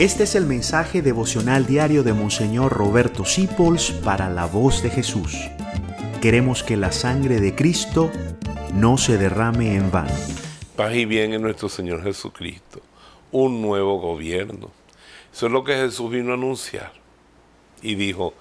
Este es el mensaje devocional diario de Monseñor Roberto Sipols para la voz de Jesús. Queremos que la sangre de Cristo no se derrame en vano. Paz y bien en nuestro Señor Jesucristo. Un nuevo gobierno. Eso es lo que Jesús vino a anunciar. Y dijo,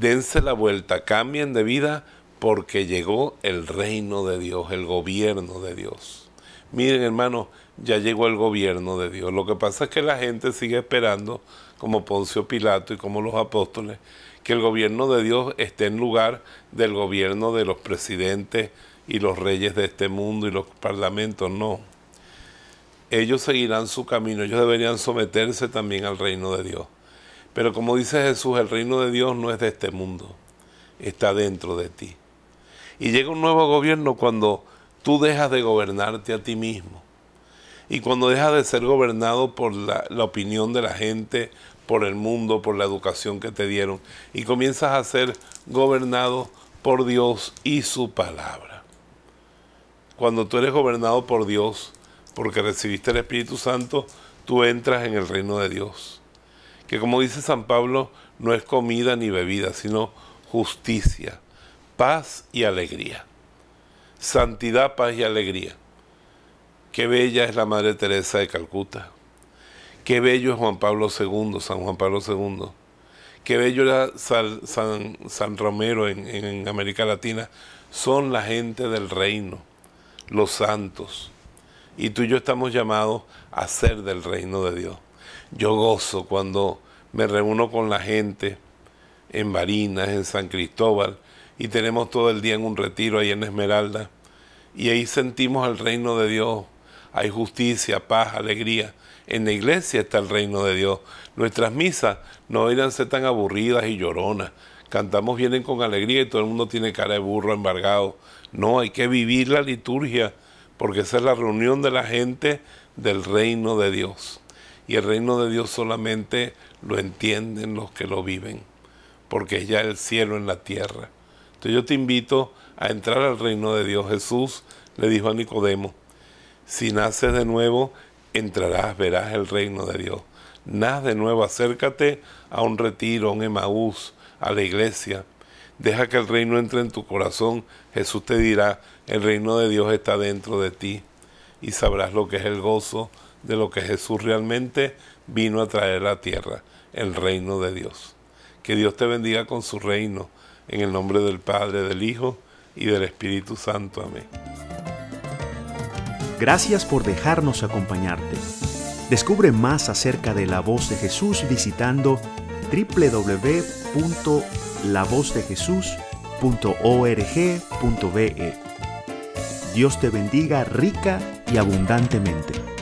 dense la vuelta, cambien de vida porque llegó el reino de Dios, el gobierno de Dios. Miren hermanos, ya llegó el gobierno de Dios. Lo que pasa es que la gente sigue esperando, como Poncio Pilato y como los apóstoles, que el gobierno de Dios esté en lugar del gobierno de los presidentes y los reyes de este mundo y los parlamentos. No. Ellos seguirán su camino, ellos deberían someterse también al reino de Dios. Pero como dice Jesús, el reino de Dios no es de este mundo, está dentro de ti. Y llega un nuevo gobierno cuando tú dejas de gobernarte a ti mismo y cuando dejas de ser gobernado por la, opinión de la gente, por el mundo, por la educación que te dieron, y comienzas a ser gobernado por Dios y su palabra. Cuando tú eres gobernado por Dios, porque recibiste el Espíritu Santo, tú entras en el reino de Dios. Que como dice San Pablo, no es comida ni bebida, sino justicia, paz y alegría. Santidad, paz y alegría. Qué bella es la Madre Teresa de Calcuta. Qué bello es Juan Pablo II, San Juan Pablo II. Qué bello era San, Romero en, en América Latina. Son la gente del reino, los santos. Y tú y yo estamos llamados a ser del reino de Dios. Yo gozo cuando me reúno con la gente en Barinas, en San Cristóbal, y tenemos todo el día en un retiro ahí en Esmeralda, y ahí sentimos el reino de Dios hay justicia, paz, alegría. En la iglesia está el reino de Dios. Nuestras misas no deberían ser tan aburridas y lloronas. Cantamos vienen con alegría y todo el mundo tiene cara de burro embargado. No, hay que vivir la liturgia porque esa es la reunión de la gente del reino de Dios. Y el reino de Dios solamente lo entienden los que lo viven, porque es ya el cielo en la tierra. Entonces yo te invito a entrar al reino de Dios. Jesús le dijo a Nicodemo, si naces de nuevo, entrarás, verás el reino de Dios. Naz de nuevo, acércate a un retiro, a un Emaús, a la iglesia. Deja que el reino entre en tu corazón. Jesús te dirá, el reino de Dios está dentro de ti. Y sabrás lo que es el gozo de lo que Jesús realmente vino a traer a la tierra, el reino de Dios. Que Dios te bendiga con su reino, en el nombre del Padre, del Hijo y del Espíritu Santo. Amén. Gracias por dejarnos acompañarte. Descubre más acerca de la voz de Jesús visitando www.lavozdejesús.org.be. Dios te bendiga rica y abundantemente.